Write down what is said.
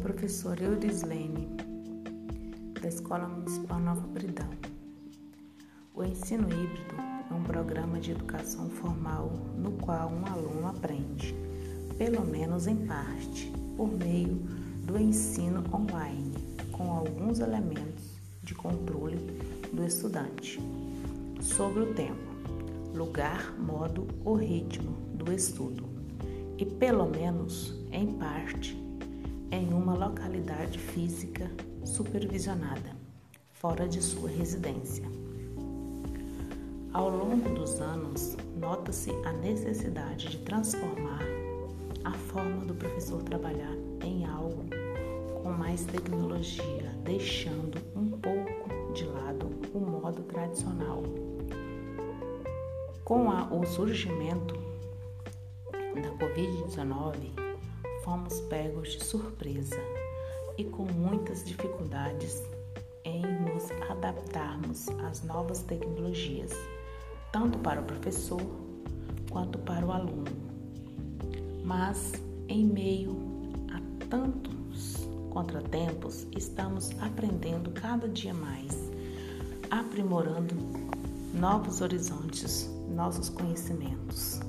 professora Eurislene, da Escola Municipal Nova Bridão. O ensino híbrido é um programa de educação formal no qual um aluno aprende, pelo menos em parte, por meio do ensino online, com alguns elementos de controle do estudante sobre o tempo, lugar, modo ou ritmo do estudo e, pelo menos em parte, em uma localidade física supervisionada, fora de sua residência. Ao longo dos anos, nota-se a necessidade de transformar a forma do professor trabalhar em algo com mais tecnologia, deixando um pouco de lado o modo tradicional. Com a, o surgimento da Covid-19, fomos pegos de surpresa e com muitas dificuldades em nos adaptarmos às novas tecnologias, tanto para o professor quanto para o aluno. Mas, em meio a tantos contratempos, estamos aprendendo cada dia mais, aprimorando novos horizontes, nossos conhecimentos.